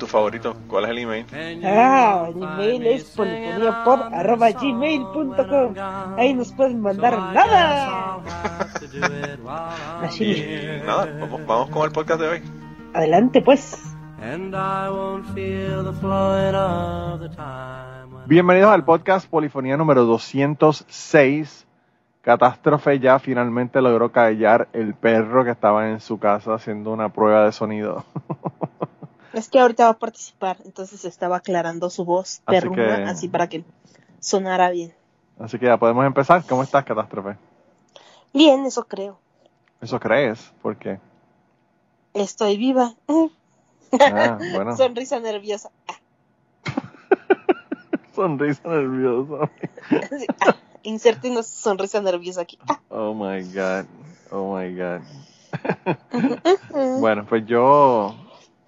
Tu favorito, ¿cuál es el email? Ah, el email es polifoniapod.gmail.com Ahí nos pueden mandar nada. Así. Y nada, vamos, vamos con el podcast de hoy. Adelante pues. Bienvenidos al podcast Polifonía número 206. Catástrofe ya finalmente logró callar el perro que estaba en su casa haciendo una prueba de sonido. Es que ahorita va a participar, entonces estaba aclarando su voz Así perruna, que- así para que sonara bien. Así que ya podemos empezar. ¿Cómo estás, Catástrofe? Bien, eso creo. ¿Eso crees? ¿Por qué? Estoy viva. Ah, bueno. Sonrisa nerviosa. Sonrisa nerviosa. Sí, ah, Inserte una sonrisa nerviosa aquí. Ah, Oh my God. Oh my God. Bueno, pues yo,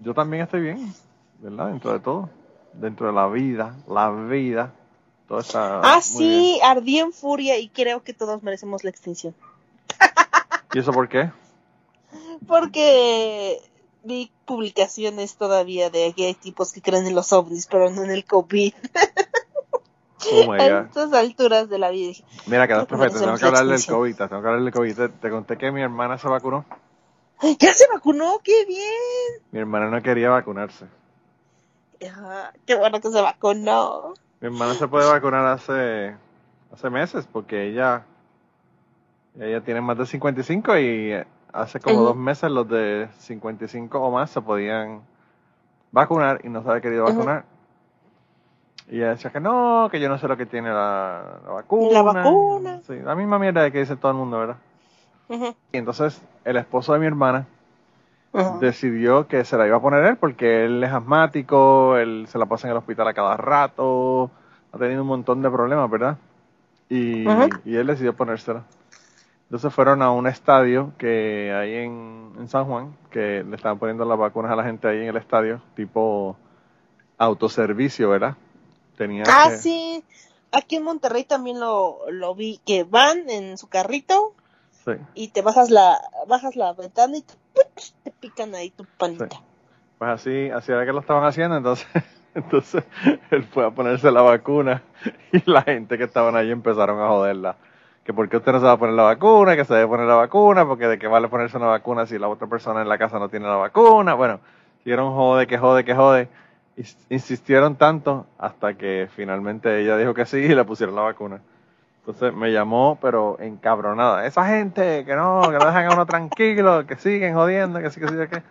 yo también estoy bien, ¿verdad? Dentro de todo. Dentro de la vida, la vida. Todo está. Ah, sí, ardí en furia y creo que todos merecemos la extinción. bien. ¿Y eso por qué? Porque vi publicaciones todavía de que hay tipos que creen en los ovnis, pero no en el COVID. Oh A estas alturas de la vida. Mira, que te tengo que la hablar del. COVID. Te tengo que hablar del COVID. Te, te conté que mi hermana se vacunó. "Ay, ¿Ya se vacunó? ¡Qué bien! Mi hermana no quería vacunarse. Ah, ¡Qué bueno que se vacunó! Mi hermana se puede vacunar hace, hace meses porque ella, ella tiene más de 55 y hace como dos meses los de 55 o más se podían vacunar y no se había querido vacunar. Y ella decía que no, que yo no sé lo que tiene la, la vacuna. La vacuna. Sí, la misma mierda que dice todo el mundo, ¿verdad? Y entonces el esposo de mi hermana decidió que se la iba a poner él porque él es asmático, él se la pasa en el hospital a cada rato, ha tenido un montón de problemas, ¿verdad? Y, él decidió ponérsela. Entonces fueron a un estadio que hay en, en San Juan, que le estaban poniendo las vacunas a la gente ahí en el estadio, tipo autoservicio, ¿verdad? Tenía Ah, que- sí. Aquí en Monterrey también lo, lo vi, que van en su carrito sí. y te bajas la bajas la ventana y te, te pican ahí tu panita. Pues así, así era que lo estaban haciendo, entonces, entonces él fue a ponerse la vacuna y la gente que estaban allí empezaron a joderla. Que por qué usted no se va a poner la vacuna, que se debe poner la vacuna, porque de qué vale ponerse una vacuna si la otra persona en la casa no tiene la vacuna. Bueno, siguieron jode, que jode, que jode. Insistieron tanto hasta que finalmente ella dijo que sí y le pusieron la vacuna. Entonces me llamó, pero encabronada. Esa gente que no, que no dejan a uno tranquilo, que siguen jodiendo, que sí, que sí, que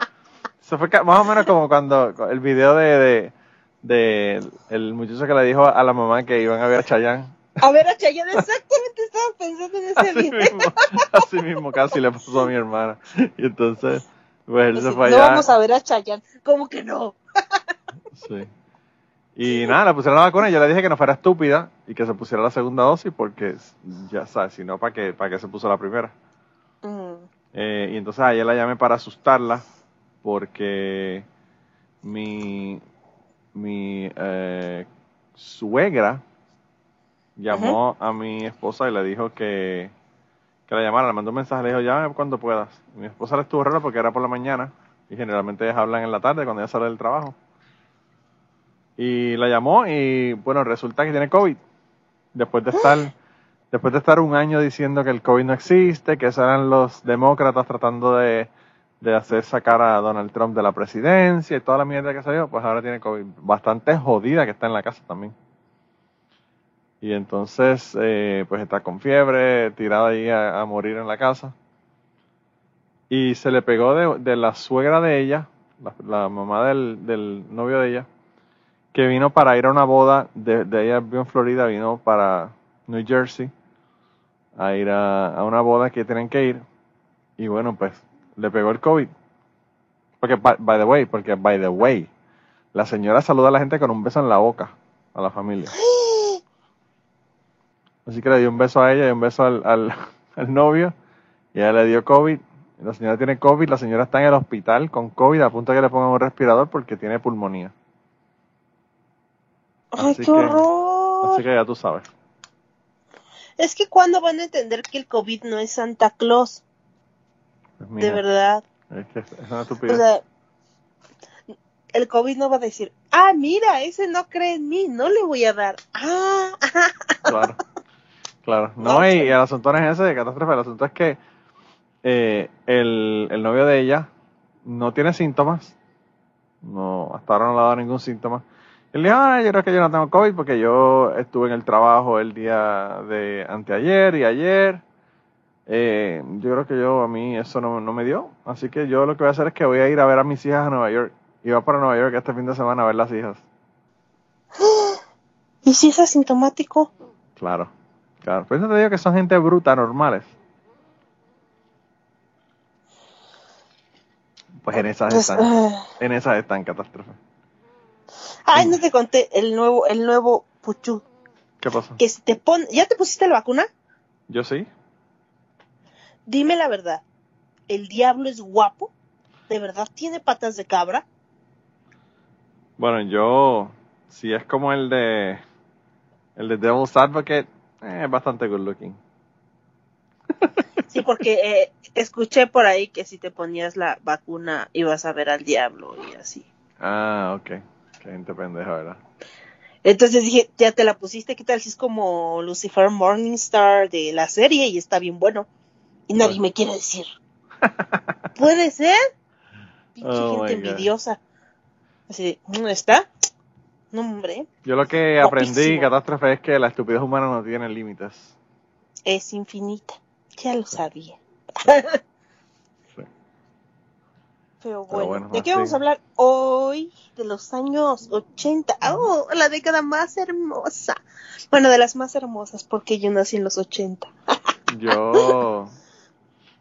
Eso fue más o menos como cuando el video de, de, de el muchacho que le dijo a la mamá que iban a ver a Chayanne. A ver, a Chayanne, exactamente estaba pensando en ese Así video. mismo, así mismo casi le pasó a mi hermana. Y entonces, pues él se fue no allá. vamos a ver a Chayanne. ¿Cómo que no? Sí. Y nada, le pusieron la vacuna y yo le dije que no fuera estúpida y que se pusiera la segunda dosis porque ya sabes, si no, ¿para qué, para qué se puso la primera? Mm. Eh, y entonces ayer la llamé para asustarla porque mi, mi eh, suegra llamó a mi esposa y le dijo que, que la llamara, le mandó un mensaje, le dijo, llámame cuando puedas. Mi esposa le estuvo rara porque era por la mañana y generalmente ellas hablan en la tarde cuando ella sale del trabajo. Y la llamó y bueno, resulta que tiene COVID. Después de estar, después de estar un año diciendo que el COVID no existe, que esos eran los demócratas tratando de, de hacer sacar a Donald Trump de la presidencia y toda la mierda que salió, pues ahora tiene COVID. Bastante jodida que está en la casa también. Y entonces, eh, pues está con fiebre, tirada ahí a, morir en la casa. Y se le pegó de, de la suegra de ella, la, la mamá del, del novio de ella, que vino para ir a una boda, de, de ella en Florida, vino para New Jersey a ir a, a una boda que tienen que ir. Y bueno, pues le pegó el COVID. Porque, by, by the way, porque, by the way, la señora saluda a la gente con un beso en la boca, a la familia. Así que le dio un beso a ella y un beso al, al, novio, y ella le dio COVID. La señora tiene COVID, la señora está en el hospital con COVID a punto de que le pongan un respirador porque tiene pulmonía. ¡Ay, Así qué que- horror! Así que ya tú sabes. Es que cuando van a entender que el COVID no es Santa Claus, Pues, de verdad. Es que es una O estupidez. sea, el COVID no va a decir, ah, mira, ese no cree en mí, no le voy a dar. Ah, Claro. Claro. No, Ok. y, y el asunto no es ese de catástrofe. El asunto es que eh, el, el novio de ella no tiene síntomas. No, hasta ahora no le ha dado ningún síntoma. Él dijo, ah, yo creo que yo no tengo COVID porque yo estuve en el trabajo el día de anteayer y ayer. Eh, yo creo que yo, a mí eso no, no me dio. Así que yo lo que voy a hacer es que voy a ir a ver a mis hijas a Nueva York. Y va para Nueva York este fin de semana a ver las hijas. ¿y si es asintomático? Claro, claro. Por eso te digo que son gente bruta, normales. Pues en esas Pues, están, ah. en esas están catástrofe. Ay, no te conté el nuevo, el nuevo puchu. ¿Qué pasó? Que si te pon, ¿ya te pusiste la vacuna? Yo sí. Dime la verdad. ¿El diablo es guapo? ¿De verdad tiene patas de cabra? Bueno, yo, si es como el de, el de Devil's Advocate, eh, es bastante good looking. Sí, porque eh, escuché por ahí que si te ponías la vacuna ibas a ver al diablo y así. Ah, ok. Qué gente pendeja, ¿verdad? Entonces dije, ya te la pusiste, ¿qué tal si es como Lucifer Morningstar de la serie y está bien bueno? Y nadie me quiere decir. ¿Puede ser? Pinche Oh, gente envidiosa. Así de, ¿no está? No, hombre, Yo lo que aprendí, catástrofe, es que la estupidez humana no tiene límites. es infinita. Ya lo sabía. Pero bueno, bueno, ¿de qué vamos a hablar hoy? De los años 80. ¡Oh! La década más hermosa. Bueno, de las más hermosas, porque yo nací en los 80. Yo.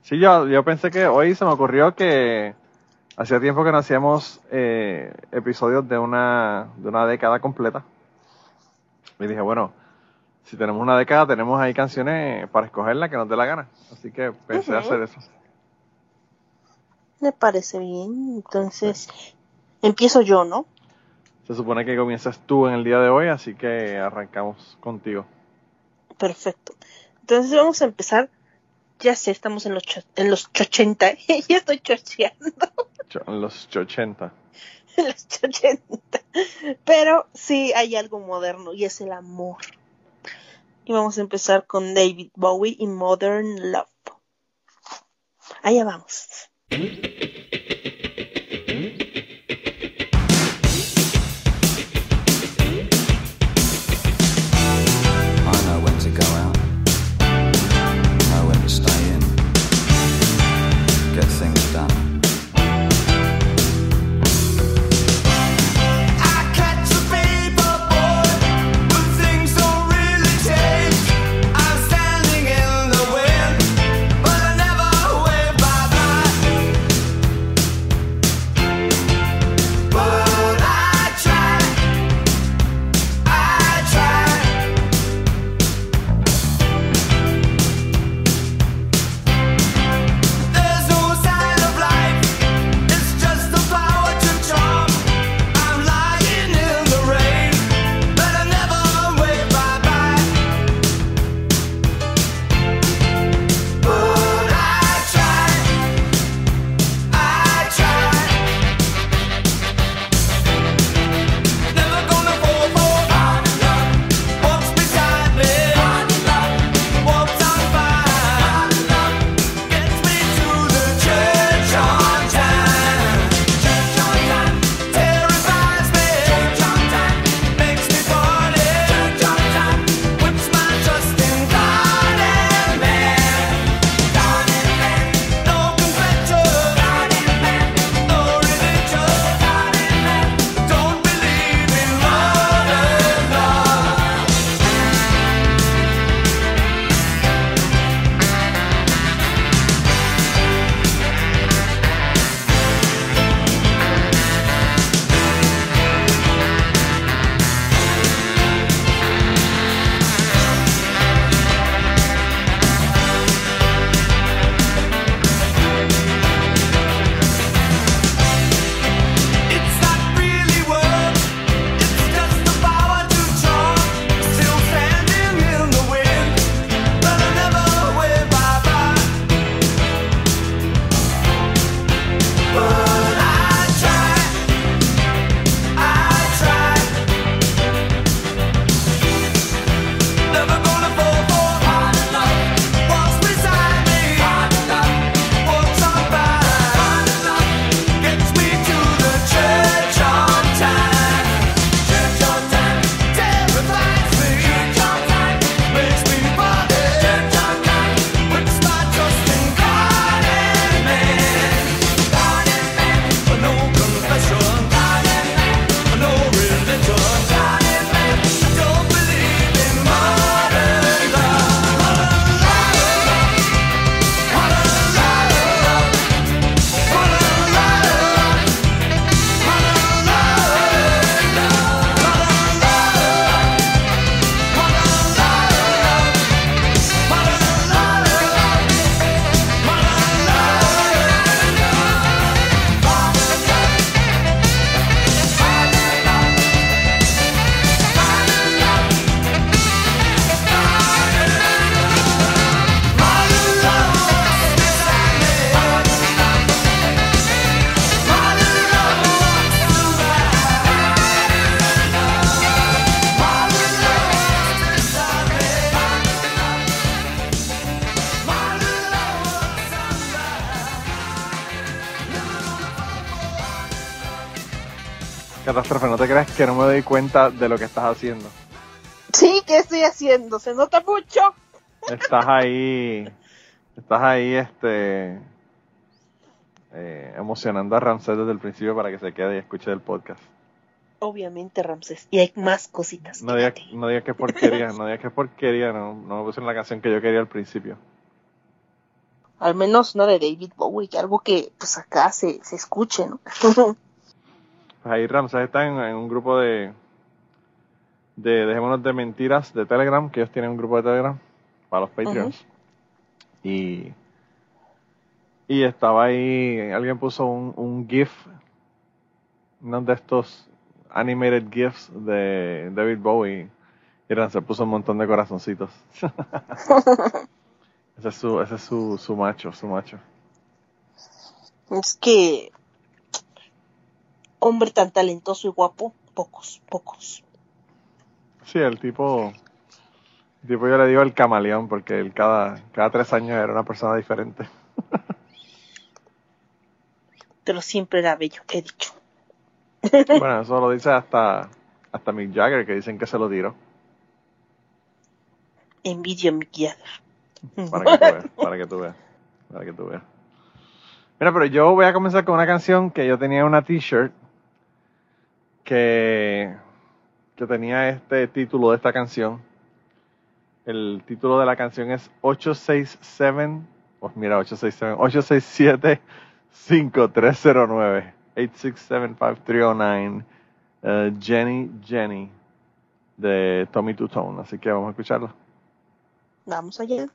Sí, yo, yo pensé que hoy se me ocurrió que hacía tiempo que no hacíamos eh, episodios de una, de una década completa. Y dije, bueno, si tenemos una década, tenemos ahí canciones para escogerla que nos dé la gana. Así que pensé hacer eso. Me parece bien. Entonces, empiezo yo, ¿no? Se supone que comienzas tú en el día de hoy, así que arrancamos contigo. Perfecto. Entonces vamos a empezar. Ya sé, estamos en los, cho- en los 80. ya estoy chocheando. Cho- En los 80. en los 80. Pero sí hay algo moderno y es el amor. Y vamos a empezar con David Bowie y Modern Love. Allá vamos. Mm-hmm. Que no me doy cuenta de lo que estás haciendo. Sí, ¿qué estoy haciendo? Se nota mucho. Estás ahí, estás ahí, este, eh, emocionando a Ramsés desde el principio para que se quede y escuche el podcast. Obviamente, Ramses. Y hay más cositas. No digas no diga que porquería, no digas que porquería, no, no me pusieron la canción que yo quería al principio. Al menos no de David Bowie, que algo que pues acá se, se escuche, ¿no? Pues ahí Ramsés está en, en un grupo de, de Dejémonos de Mentiras de Telegram, que ellos tienen un grupo de Telegram para los Patreons. Y, y estaba ahí, alguien puso un, un GIF, uno de estos animated GIFs de David Bowie. Y Ramsés puso un montón de corazoncitos. ese es su, ese es su, su macho, su macho. es que hombre tan talentoso y guapo, pocos, pocos. Sí, el tipo, el tipo yo le digo el camaleón porque él cada, cada tres años era una persona diferente. Pero siempre era bello, he dicho. Bueno, eso lo dice hasta, hasta Mick Jagger que dicen que se lo tiró. Envidio a Mick Jagger. Para que tú veas, para que tú veas, para que tú veas. Mira, pero yo voy a comenzar con una canción que yo tenía una t-shirt que, que tenía este título de esta canción. El título de la canción es 867, pues mira, 867, 867 5309 8675309 eh, Jenny Jenny de Tommy Two Tone, así que vamos a escucharlo. Vamos allá.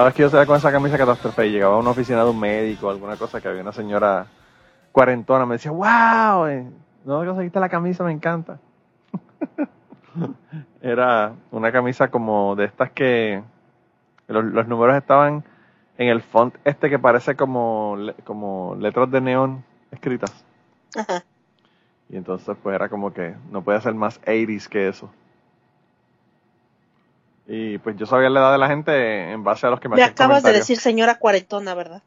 Cada vez que yo salía con esa camisa catástrofe y llegaba a una oficina de un médico o alguna cosa que había una señora cuarentona, me decía, wow, eh, no conseguiste la camisa, me encanta. Era una camisa como de estas que los, los números estaban en el font este que parece como, como letras de neón escritas. Ajá. Y entonces pues era como que no puede ser más 80s que eso. Y pues yo sabía la edad de la gente en base a los que me, Me acabas de decir señora cuarentona, ¿verdad?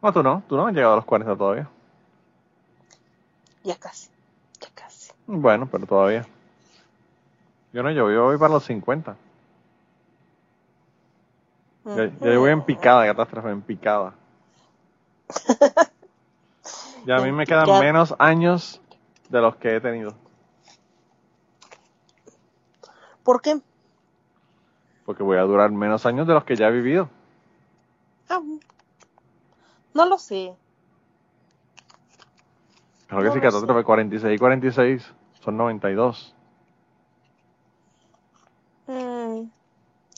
No, tú no, tú no has llegado a los 40 todavía. Ya casi. Ya casi. Bueno, pero todavía. Yo no, yo, yo voy para los 50. Ya, ya yo voy en picada, catástrofe, en picada. Ya a mí me quedan picada. menos años de los que he tenido. ¿Por qué? Porque voy a durar menos años de los que ya he vivido. Ah, no lo sé. Claro que No sí, lo catástrofe, sé. 46 y 46 son 92. Mm,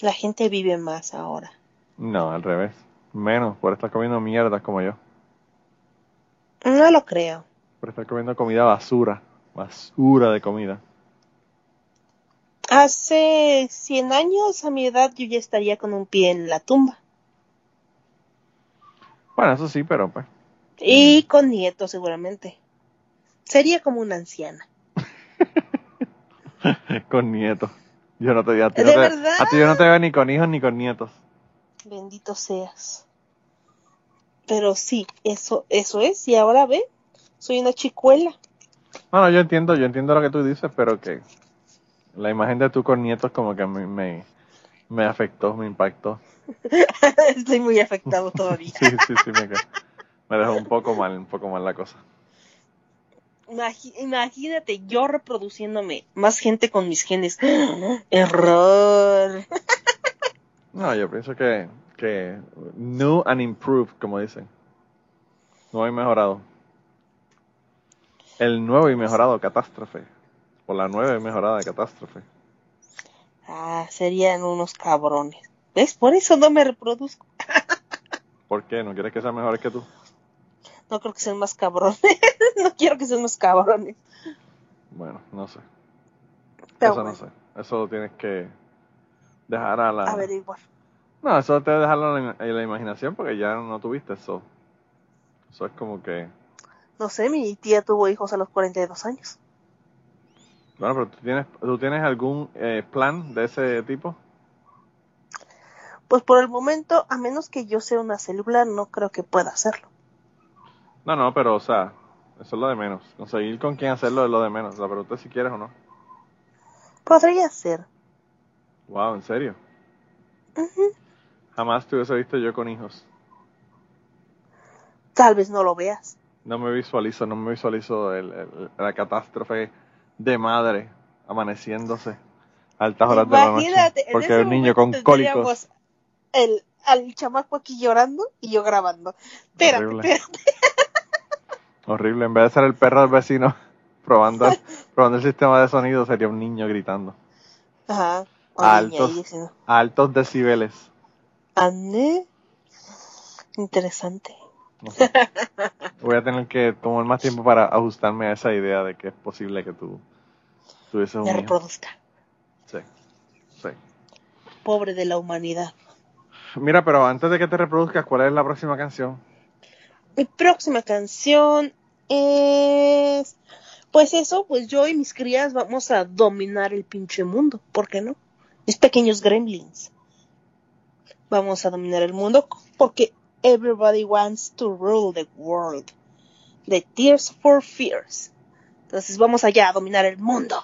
la gente vive más ahora. No, al revés. Menos por estar comiendo mierdas como yo. No lo creo. Por estar comiendo comida basura. Basura de comida. Hace 100 años, a mi edad, yo ya estaría con un pie en la tumba. Bueno, eso sí, pero pues. Y con nietos, seguramente. Sería como una anciana. con nietos. Yo no te, a ti ¿De no te- a ti yo no te veo ni con hijos ni con nietos. Bendito seas. Pero sí, eso, eso es. Y ahora ve, soy una chicuela. No, no, yo entiendo, yo entiendo lo que tú dices, pero que la imagen de tú con nietos como que mí me, me afectó, me impactó. Estoy muy afectado todavía. Sí, sí, sí, me, me dejó un poco mal, un poco mal la cosa. Imagínate yo reproduciéndome más gente con mis genes. Error. No, yo pienso que, que new and improved, como dicen. Nuevo y mejorado. El nuevo y mejorado catástrofe. O la nueva y mejorada de catástrofe. Ah, serían unos cabrones. ¿Ves? Por eso no me reproduzco. ¿Por qué? ¿No quieres que sea mejor que tú? No creo que sean más cabrones. no quiero que sean más cabrones. Bueno, no sé. Pero eso bueno, no sé. Eso lo tienes que dejar a la... averiguar. No, eso te dejarlo en la, en la imaginación porque ya no tuviste eso. Eso es como que... No sé, mi tía tuvo hijos a los 42 años. Bueno, pero tú tienes, ¿tú tienes algún eh, plan de ese tipo? Pues por el momento, a menos que yo sea una célula, no creo que pueda hacerlo. No, no, pero o sea, eso es lo de menos. Conseguir con quién hacerlo es lo de menos. La pregunta es si quieres o no. Podría ser. Wow, ¿en serio? Ujú. Jamás te hubiese visto yo con hijos. Tal vez no lo veas. No me visualizo, no me visualizo el- el- la catástrofe de madre amaneciéndose a altas horas de la noche. Porque un niño con cólicos. El, al chamaco aquí llorando y yo grabando. Espérate, Horrible. espérate. Horrible. En vez de ser el perro del vecino probando, el- probando el sistema de sonido, sería un niño gritando. Ajá. Altos. A altos decibeles. Ande. Interesante. No sé. Voy a tener que tomar más tiempo para ajustarme a esa idea de que es posible que tú tuvieses un Me hijo. reproduzca. Sí, sí. Pobre de la humanidad. Mira, pero antes de que te reproduzcas, ¿cuál es la próxima canción? Mi próxima canción es. Pues eso, pues yo y mis crías vamos a dominar el pinche mundo. ¿Por qué no? Mis pequeños gremlins. Vamos a dominar el mundo porque everybody wants to rule the world. The Tears for Fears. Entonces vamos allá a dominar el mundo.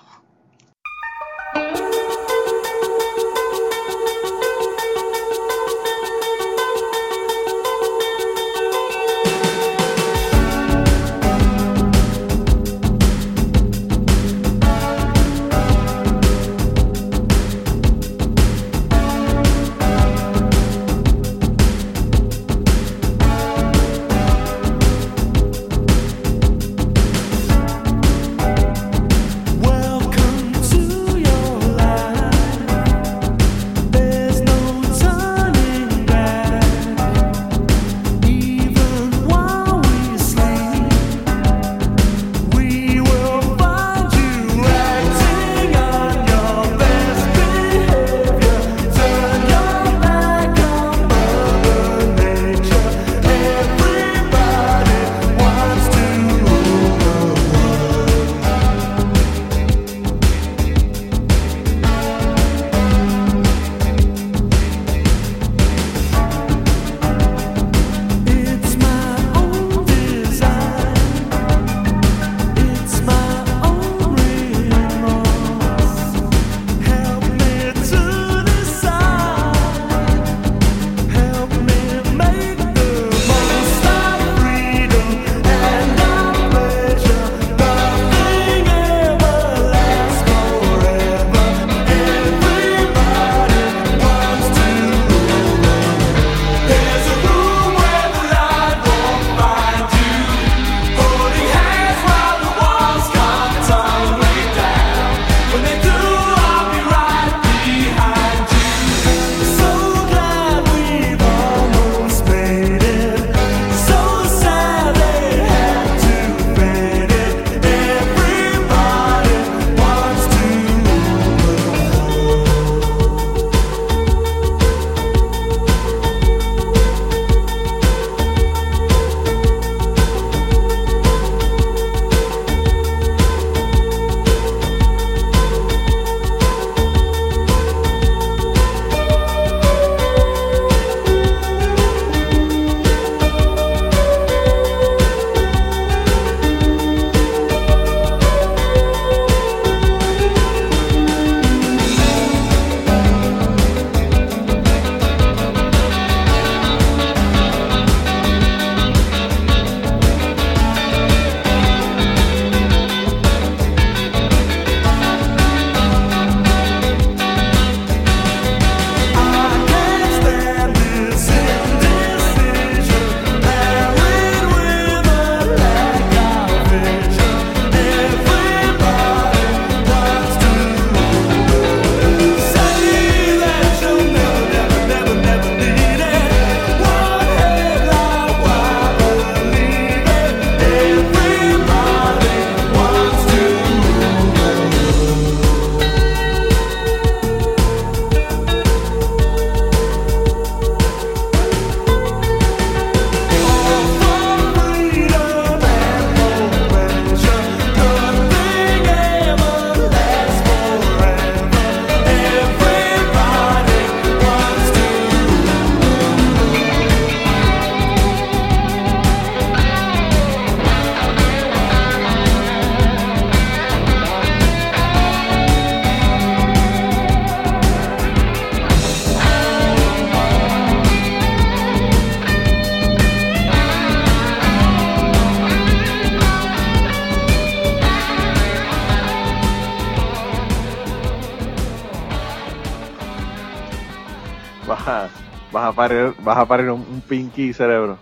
A, vas a parir, vas a parir un, un pinky cerebro.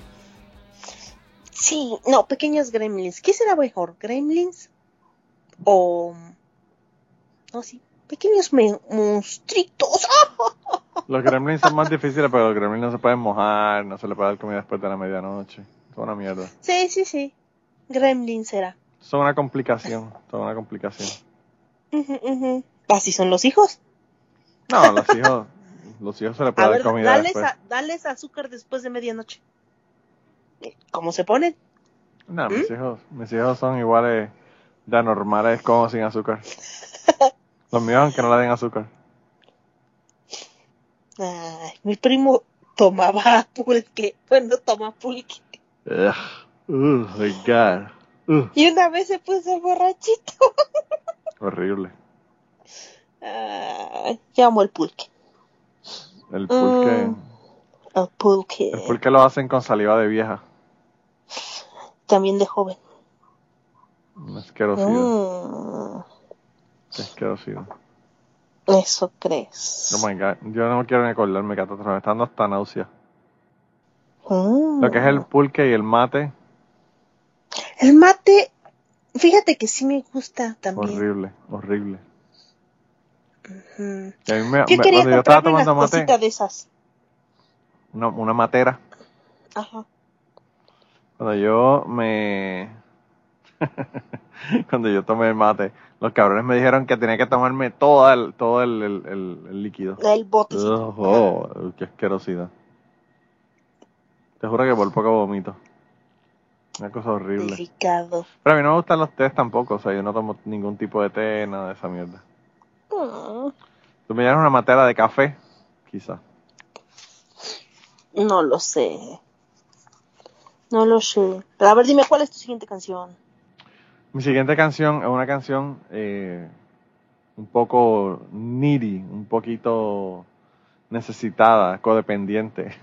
Sí, no, pequeños gremlins. ¿Qué será mejor? ¿Gremlins? O. No, sí. Pequeños monstruitos. Los gremlins son más difíciles, pero los gremlins no se pueden mojar, no se le puede dar comida después de la medianoche. Es una mierda. Sí, sí, sí. Gremlins será. Son una complicación, son una complicación. Ujú, ujú. Así son los hijos. No, los hijos, los hijos se le A puede dar ver, comida dales, a- dales azúcar después de medianoche. ¿Cómo se ponen? No, mis hijos, mis hijos son iguales de anormales como sin azúcar. Los míos aunque no le den azúcar. Ay, mi primo tomaba pulque. Bueno, toma pulque. Ugh, oh my god. Y una vez se puso borrachito. horrible. Ay, yo amo el pulque. El pulque, Mm. El pulque. el pulque lo hacen con saliva de vieja. También de joven. Una asquerosidad. Mm, Qué asquerosidad. eso crees. Oh my god. Yo no quiero ni acordarme que me está dando hasta náusea. Mm. Lo que es el pulque y el mate, El mate, fíjate que sí me gusta también. horrible, horrible. Mí me- Yo me- quería cuando yo estaba comprarme una tomando mate, cosita de esas. una, una matera, Ajá. cuando yo me... cuando yo tomé el mate, los cabrones me dijeron que tenía que tomarme todo el, todo el, el- el- el líquido. El botecito. Oh, qué asquerosidad. Te juro que por poco vomito. Una cosa horrible. Delicado. Pero a mí no me gustan los tés tampoco, o sea, yo no tomo ningún tipo de té, nada de esa mierda. Tú me una matera de café, quizá. No lo sé. No lo sé. Pero a ver, dime, ¿cuál es tu siguiente canción? Mi siguiente canción es una canción eh, un poco needy, un poquito necesitada, codependiente.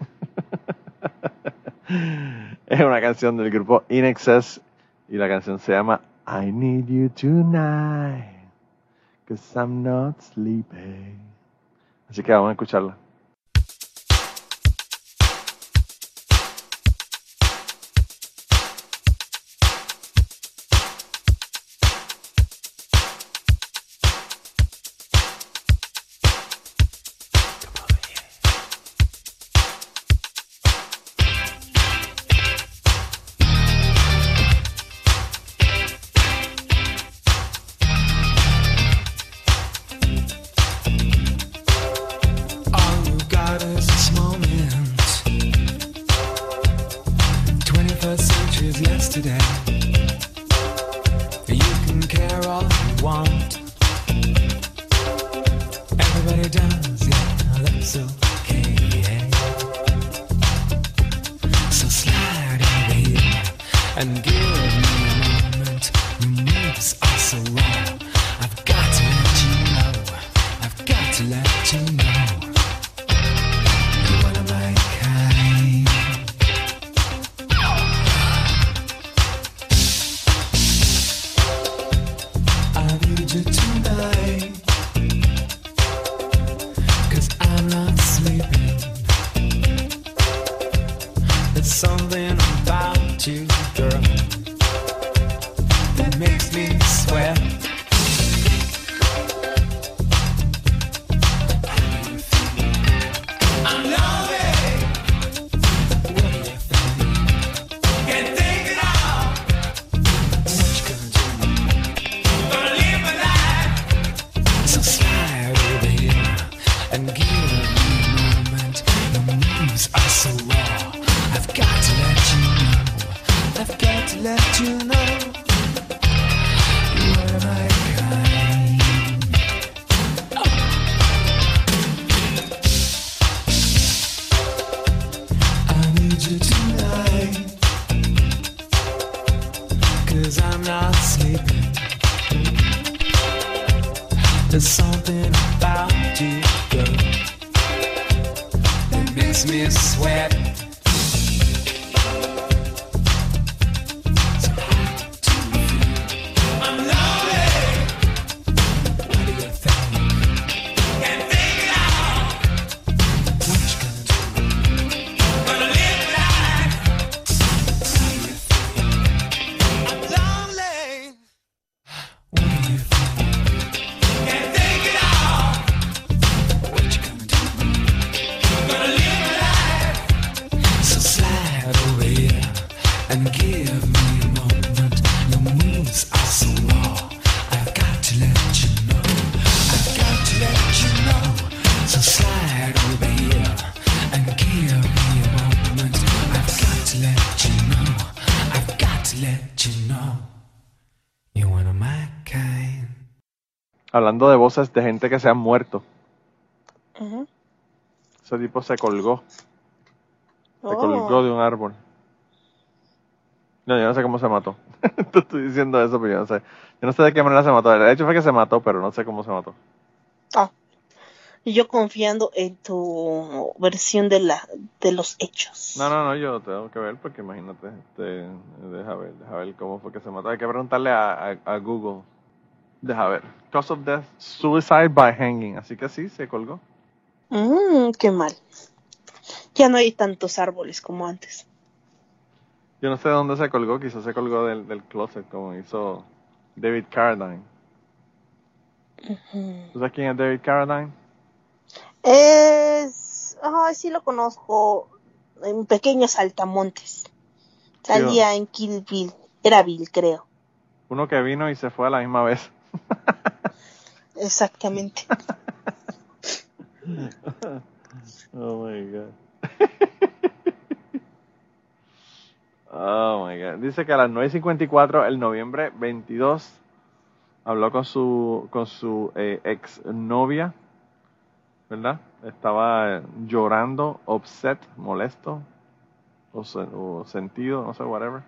es una canción del grupo In Excess y la canción se llama I Need You Tonight, cause I'm not sleeping. Así que vamos a escucharla. You Hablando de voces de gente que se han muerto. Ese tipo se colgó. Se Oh. colgó de un árbol. No, yo no sé cómo se mató. Te estoy diciendo eso, pero yo no sé. Yo no sé de qué manera se mató. El hecho fue que se mató, pero no sé cómo se mató. Ah. Y yo confiando en tu versión de la de los hechos. No, no, no, yo tengo que ver porque imagínate, este, deja ver, deja ver cómo fue que se mató. Hay que preguntarle a, a, a Google. Deja ver. Cause of death, suicide by hanging. Así que sí, se colgó. Mm, qué mal. Ya no hay tantos árboles como antes. Yo no sé de dónde se colgó, quizás se colgó del, del closet como hizo David Carradine. ¿Tú sabes quién es David Carradine? Es. Ay, sí lo conozco. En pequeños saltamontes. Salía en Kill Bill. Era Bill, creo. Uno que vino y se fue a la misma vez. Exactamente. Oh my god. oh my god. Dice que a las 9.54 el noviembre 22 habló con su con su eh, ex novia, ¿verdad? Estaba llorando, upset, molesto o sentido, no sé, whatever.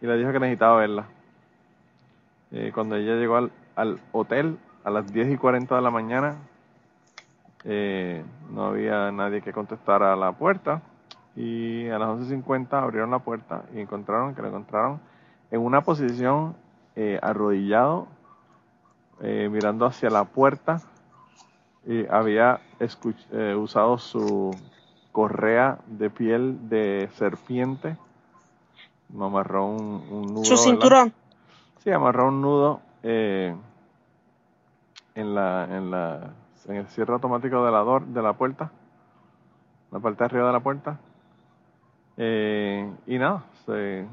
Y le dijo que necesitaba verla. Eh, cuando ella llegó al, al hotel a las 10 y 40 de la mañana, eh, no había nadie que contestara a la puerta. Y a las 11.50 abrieron la puerta y encontraron que lo encontraron en una posición eh, arrodillado eh, mirando hacia la puerta. Y había eh, usado su correa de piel de serpiente. Me amarró un, un nudo Su cinturón. Sí, amarró un nudo eh, en la en la en el cierre automático de la dor- de la puerta, la parte de arriba de la puerta. Eh, y nada, se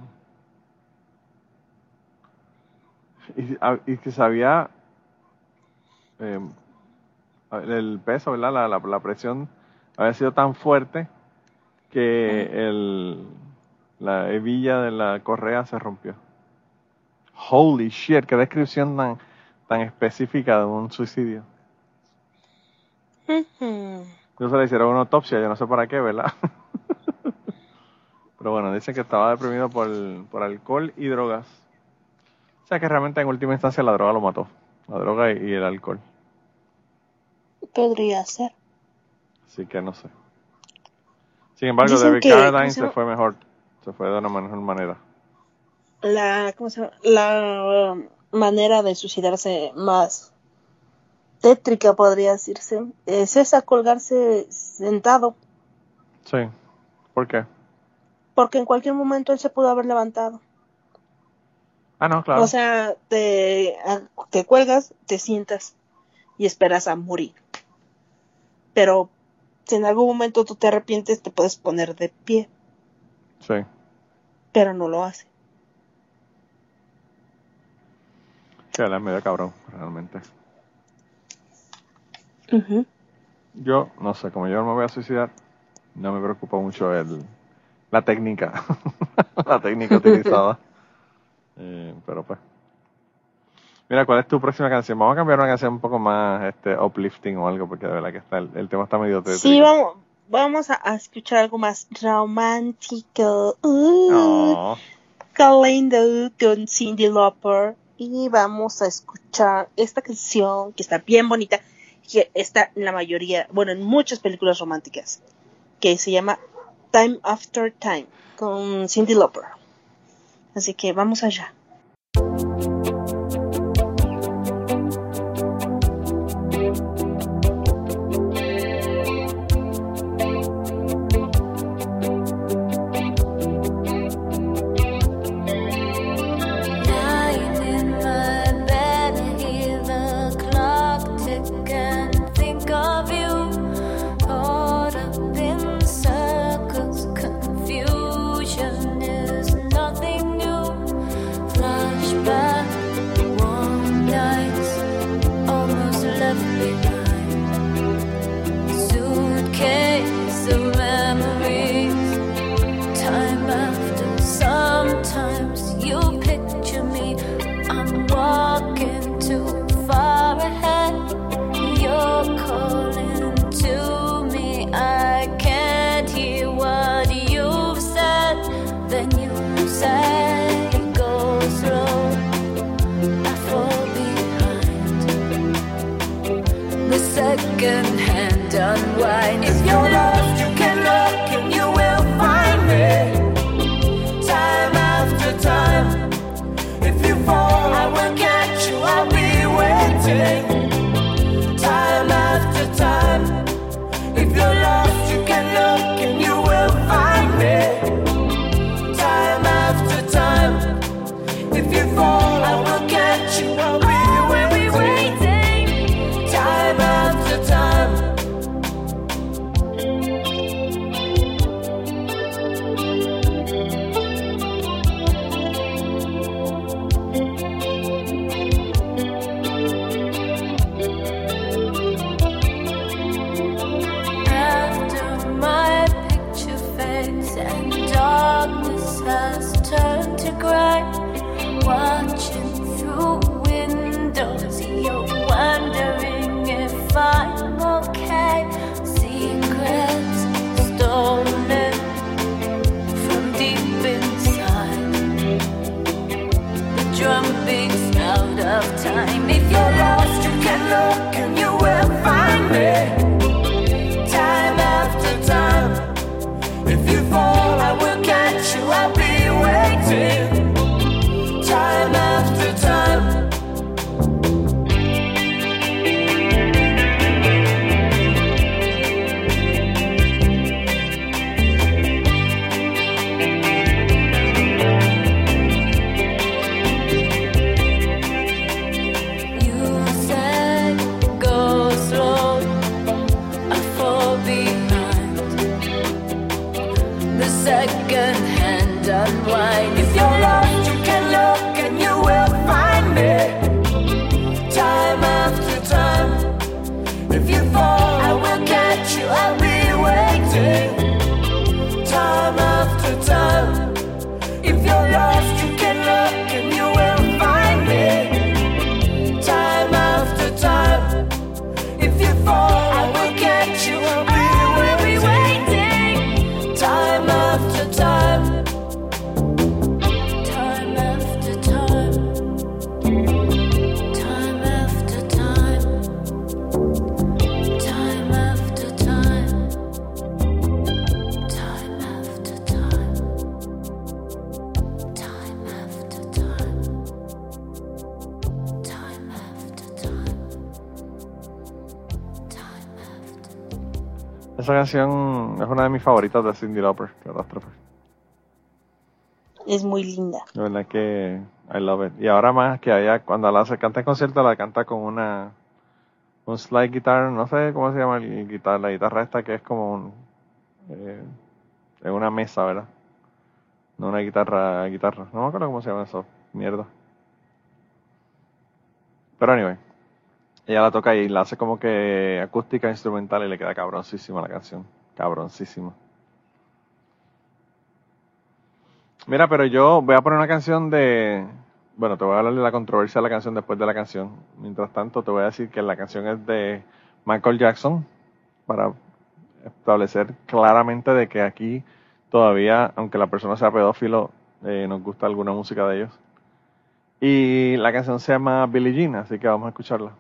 y, a- y que se había eh, el peso, ¿verdad? La, la, la presión había sido tan fuerte que el, la hebilla de la correa se rompió. Holy shit, qué descripción tan, tan específica de un suicidio. Incluso le hicieron una autopsia, yo no sé para qué, ¿verdad? Pero bueno, dicen que estaba deprimido por, por alcohol y drogas. O sea que realmente en última instancia la droga lo mató. La droga y, y el alcohol. Podría ser. Así que no sé. Sin embargo, Dicen David que- ¿cómo Carradine se fue mejor. Se fue de una mejor manera. La, ¿cómo se llama? La um, manera de suicidarse más tétrica, podría decirse, es esa, colgarse sentado. Sí. ¿Por qué? Porque en cualquier momento él se pudo haber levantado. Ah, no, claro. O sea, te, te cuelgas, te sientas y esperas a morir. Pero si en algún momento tú te arrepientes, te puedes poner de pie, sí. pero no lo hace. Sí, él es medio cabrón, realmente. Yo, no sé, como yo no me voy a suicidar, no me preocupa mucho el, la técnica, la técnica utilizada. Eh, pero pues. Mira, ¿cuál es tu próxima canción? Vamos a cambiar una canción un poco más este, uplifting o algo, porque de verdad que está, el, el tema está medio tétrico. Sí, vamos, vamos a, a escuchar algo más romántico. Uh, No. qué lindo con Cindy Lauper. Y vamos a escuchar esta canción que está bien bonita, que está en la mayoría, bueno, en muchas películas románticas, que se llama Time After Time con Cindy Lauper. Así que vamos allá. Canción es una de mis favoritas de Cindy Lauper. Es muy linda. La verdad que I love it. Y ahora más que allá, cuando la hace, canta en concierto, la canta con una un slide guitar, no sé cómo se llama el guitar, la guitarra esta que es como un eh, es una mesa, ¿verdad? No una guitarra, guitarra. No me acuerdo cómo se llama eso, mierda. Pero anyway, ella la toca y la hace como que acústica instrumental y le queda cabroncísima la canción. Cabroncísima. Mira, pero yo voy a poner una canción de. Bueno, te voy a hablar de la controversia de la canción después de la canción. Mientras tanto, te voy a decir que la canción es de Michael Jackson para establecer claramente de que aquí todavía, aunque la persona sea pedófilo, eh, nos gusta alguna música de ellos. Y la canción se llama Billie Jean, así que vamos a escucharla.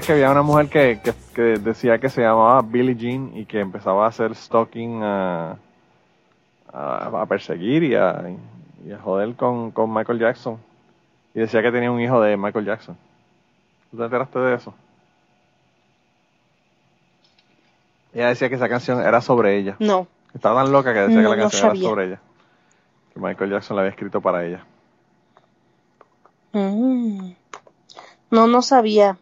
Sabes que había una mujer que, que, que decía que se llamaba Billie Jean y que empezaba a hacer stalking a, a, a perseguir y a, y a joder con, con Michael Jackson. Y decía que tenía un hijo de Michael Jackson. ¿Tú te enteraste de eso? Ella decía que esa canción era sobre ella. No. Estaba tan loca que decía No, que la no canción era sobre ella. Que Michael Jackson la había escrito para ella. Mm. No, no sabía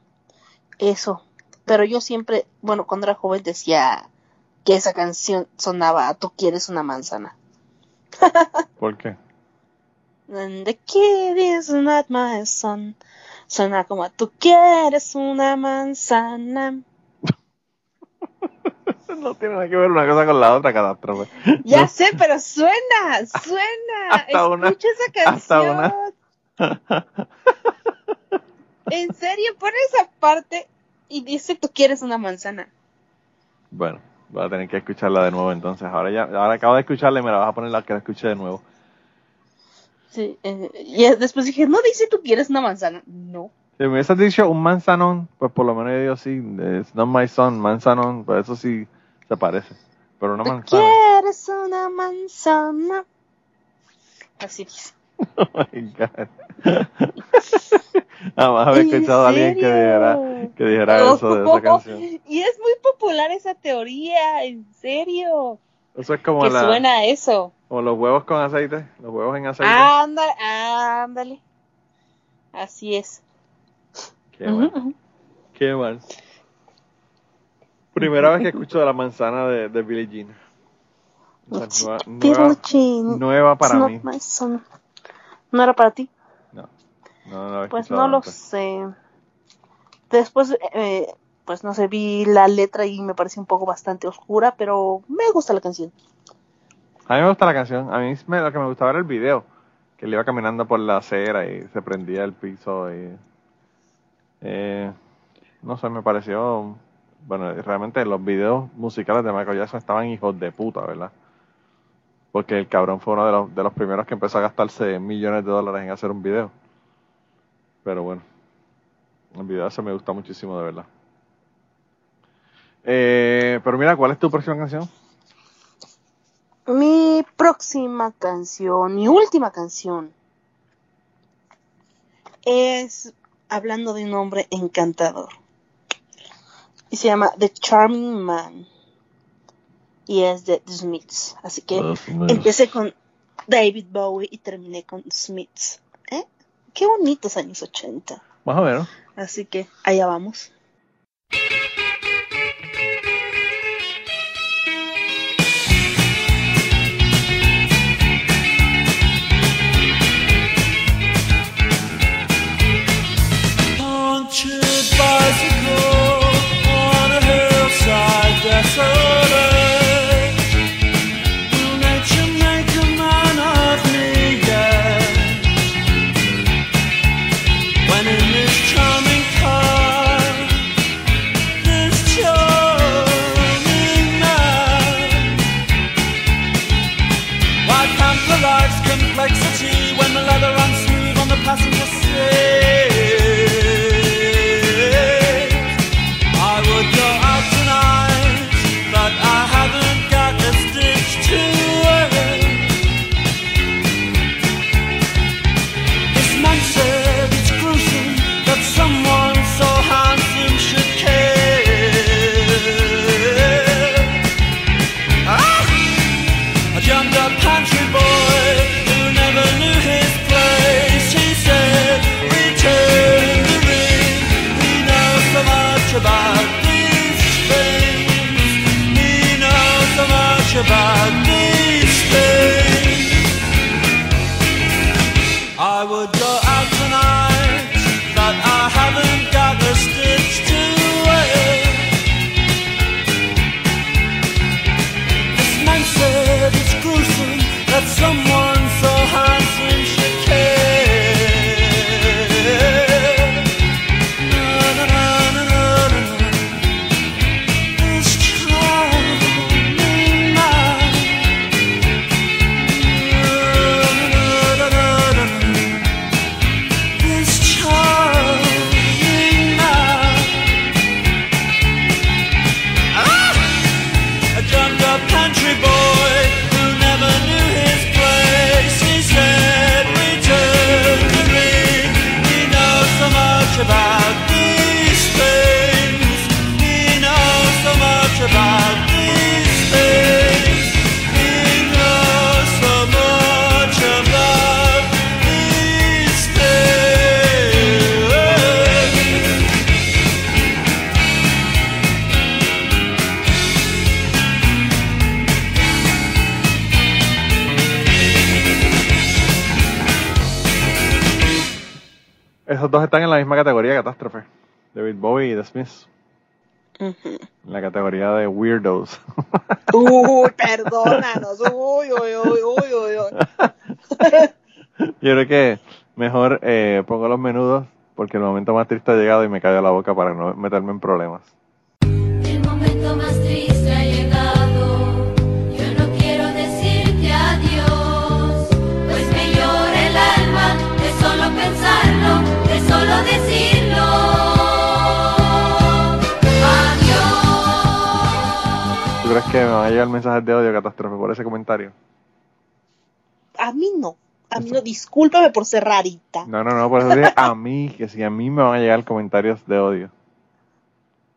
eso. Pero yo siempre, bueno, cuando era joven decía que esa canción sonaba a Tú quieres una manzana. ¿Por qué? And the kid is not my son. Suena como a Tú quieres una manzana. No tiene nada que ver una cosa con la otra catástrofe. Ya sé, pero suena, suena. Hasta una- Escucha esa hasta canción. una. En serio, pon esa parte y dice Tú quieres una manzana. Bueno, voy a tener que escucharla de nuevo entonces. Ahora ya, ahora acabo de escucharla y me la vas a poner la que la escuche de nuevo. Sí, eh, y después dije, no dice Tú quieres una manzana. No. Si me hubieses dicho un manzanón, pues por lo menos yo digo sí, it's not my son, manzanón, pues eso sí se parece. Pero una Tú manzana. quieres una manzana. Así dice. Oh my God. Jamás había ¿En escuchado a alguien que dijera, que dijera eso de esa canción. Y es muy popular esa teoría, en serio. Eso es como, que la, suena eso. como los huevos con aceite, los huevos en aceite. Ándale, ándale. Así es. Qué mal. Ujú, ujú. Qué mal. Primera vez que escucho de la manzana de, de Billie Jean. O sea, nueva, nueva, nueva para mí. ¿No era para ti? No, no, Pues no lo antes. sé. Después, eh, pues no sé, vi la letra y me pareció un poco bastante oscura, pero me gusta la canción. A mí me gusta la canción. A mí me- lo que me gustaba era el video. Que él iba caminando por la acera y se prendía el piso. Y, eh, no sé, me pareció. Bueno, realmente los videos musicales de Michael Jackson estaban hijos de puta, ¿verdad? Porque el cabrón fue uno de los, de los primeros que empezó a gastarse millones de dólares en hacer un video. Pero bueno, el video ese me gusta muchísimo, de verdad. Eh, pero mira, ¿cuál es tu próxima canción? Mi próxima canción, mi última canción, es hablando de un hombre encantador. Y se llama The Charming Man. Y es de The Smiths. Así que empecé con David Bowie y terminé con Smiths. ¿Eh? Qué bonitos años 80. Más o menos. Así que allá vamos. Smiths. Ujú. En la categoría de weirdos. Uy, perdónanos. Uy, uy, uy, uy, uy. Yo creo que mejor eh, pongo los menudos porque el momento más triste ha llegado y me callo la boca para no meterme en problemas. El momento más triste ha llegado. Yo no quiero decirte adiós, pues me llora el alma de solo pensarlo, de solo decirlo. Crees que me van a llegar mensajes de odio catástrofe por ese comentario? A mí no. A mí no. Discúlpame por ser rarita. No, no, no, por eso dije a mí, que si a mí me van a llegar comentarios de odio.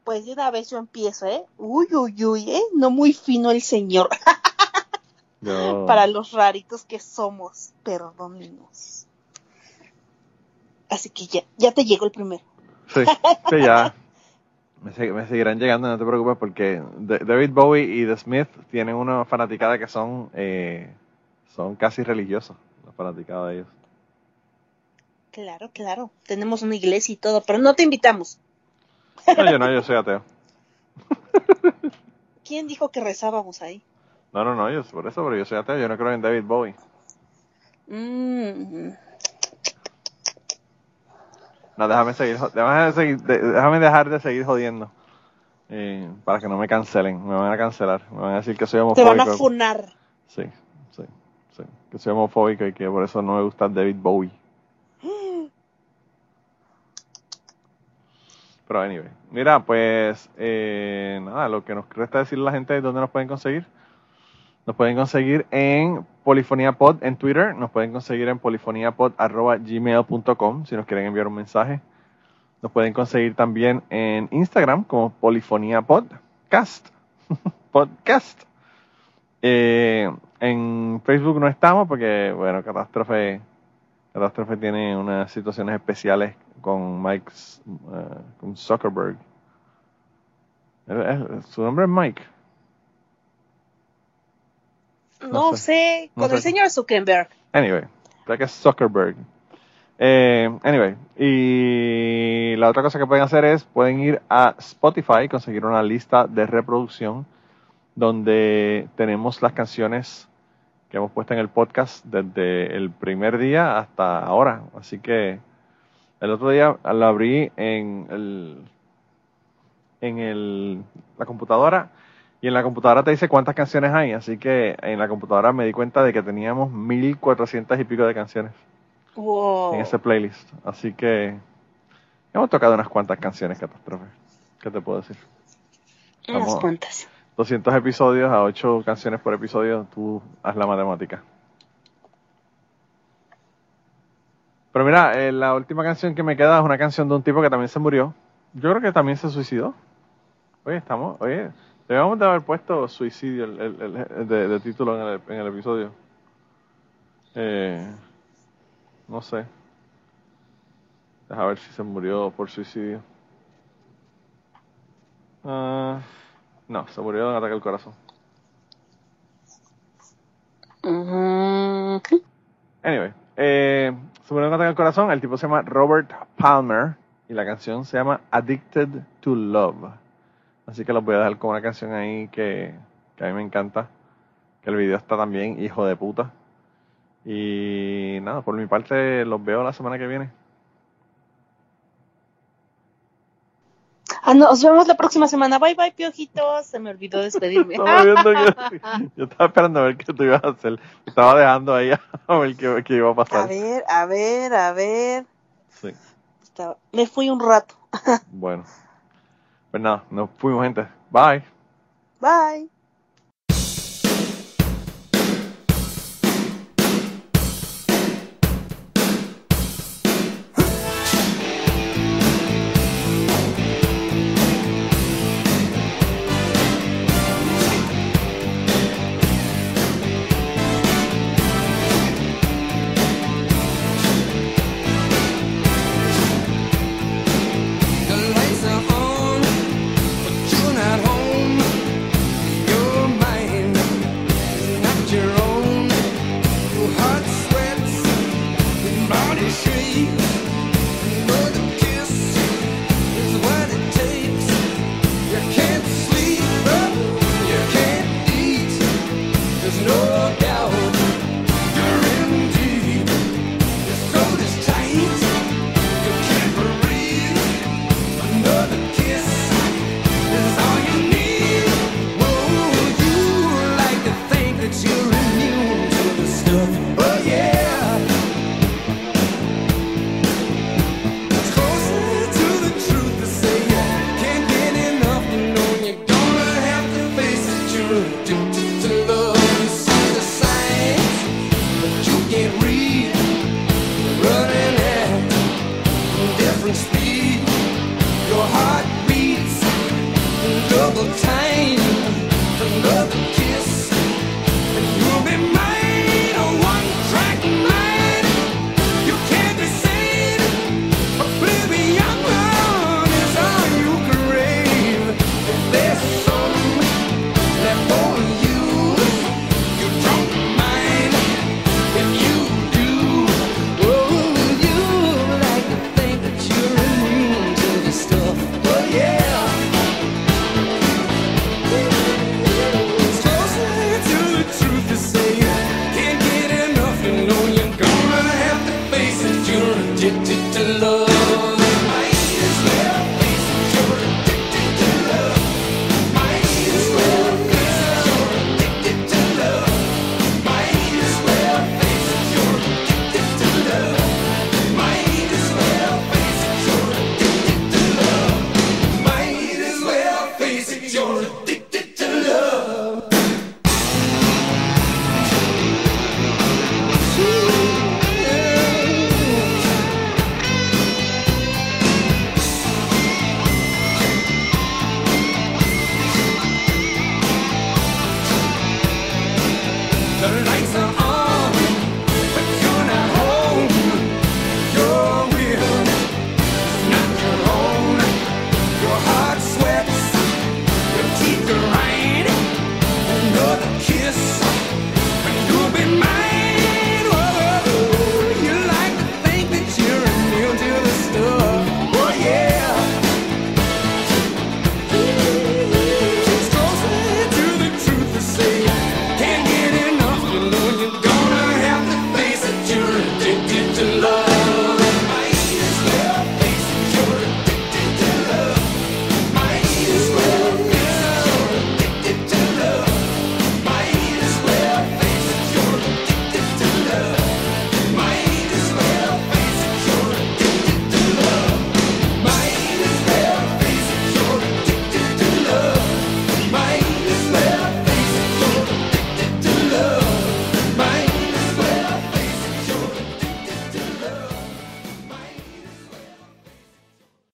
Pues de una vez yo empiezo, ¿eh? Uy, uy, uy, ¿eh? No muy fino el señor. Yo- Para los raritos que somos. Perdónenos. Así que ya, ya te llegó el primero. Sí, sí, ya. Me, se- me seguirán llegando, no te preocupes, porque David Bowie y The Smith tienen una fanaticada que son, eh, son casi religiosos, la fanaticada de ellos. Claro, claro. Tenemos una iglesia y todo, pero no te invitamos. No, yo no, yo soy ateo. ¿Quién dijo que rezábamos ahí? No, no, no, yo por eso, pero yo soy ateo, yo no creo en David Bowie. Mm, No, déjame seguir, déjame, seguir- de- déjame dejar de seguir jodiendo. para que no me cancelen, me van a cancelar, me van a decir que soy te homofóbico. van a funar. Sí, sí, sí, que soy homofóbico y que por eso no me gusta David Bowie. Pero anyway, mira, pues eh, nada, lo que nos resta decirle a la gente es dónde nos pueden conseguir. Nos pueden conseguir en Polifonía Pod en Twitter, nos pueden conseguir en polifoniapod.gmail.com si nos quieren enviar un mensaje. Nos pueden conseguir también en Instagram como Polifonía Podcast. Podcast. Eh, en Facebook no estamos porque, bueno, Catástrofe, Catástrofe tiene unas situaciones especiales con Mike, eh, con Zuckerberg. Su nombre es Mike. No, No sé, sé. No con el sé. señor Zuckerberg. Anyway, creo que es Zuckerberg. Eh, anyway, y la otra cosa que pueden hacer es, pueden ir a Spotify, conseguir una lista de reproducción donde tenemos las canciones que hemos puesto en el podcast desde el primer día hasta ahora. Así que el otro día lo abrí en el, en el, la computadora y en la computadora te dice cuántas canciones hay. Así que en la computadora me di cuenta de que teníamos 1400 y pico de canciones Wow. en ese playlist. Así que hemos tocado unas cuantas canciones, Catástrofe. ¿Qué te puedo decir? Unas cuantas. 200 episodios a 8 canciones por episodio, tú haz la matemática. Pero mira, eh, la última canción que me queda es una canción de un tipo que también se murió. Yo creo que también se suicidó. Oye, estamos, oye, debemos de haber puesto suicidio el, el- el- de, de título en el, en el episodio. Eh, no sé. Deja ver si se murió por suicidio. Ah, no, se murió de un ataque al corazón. Anyway, eh, se murió de un ataque al corazón. El tipo se llama Robert Palmer y la canción se llama Addicted to Love. Así que los voy a dejar con una canción ahí que, que a mí me encanta. Que el video está también hijo de puta. Y nada, por mi parte los veo la semana que viene. Ah, nos vemos la próxima semana. Bye, bye, piojitos. Se me olvidó despedirme. Estaba viendo que- yo estaba esperando a ver qué tú ibas a hacer. Estaba dejando ahí a ver qué, qué iba a A pasar. ver, a ver, a ver. Sí, Estaba- Me fui un rato. bueno. Pues nada, nos fuimos, gente. Bye. Bye. Love.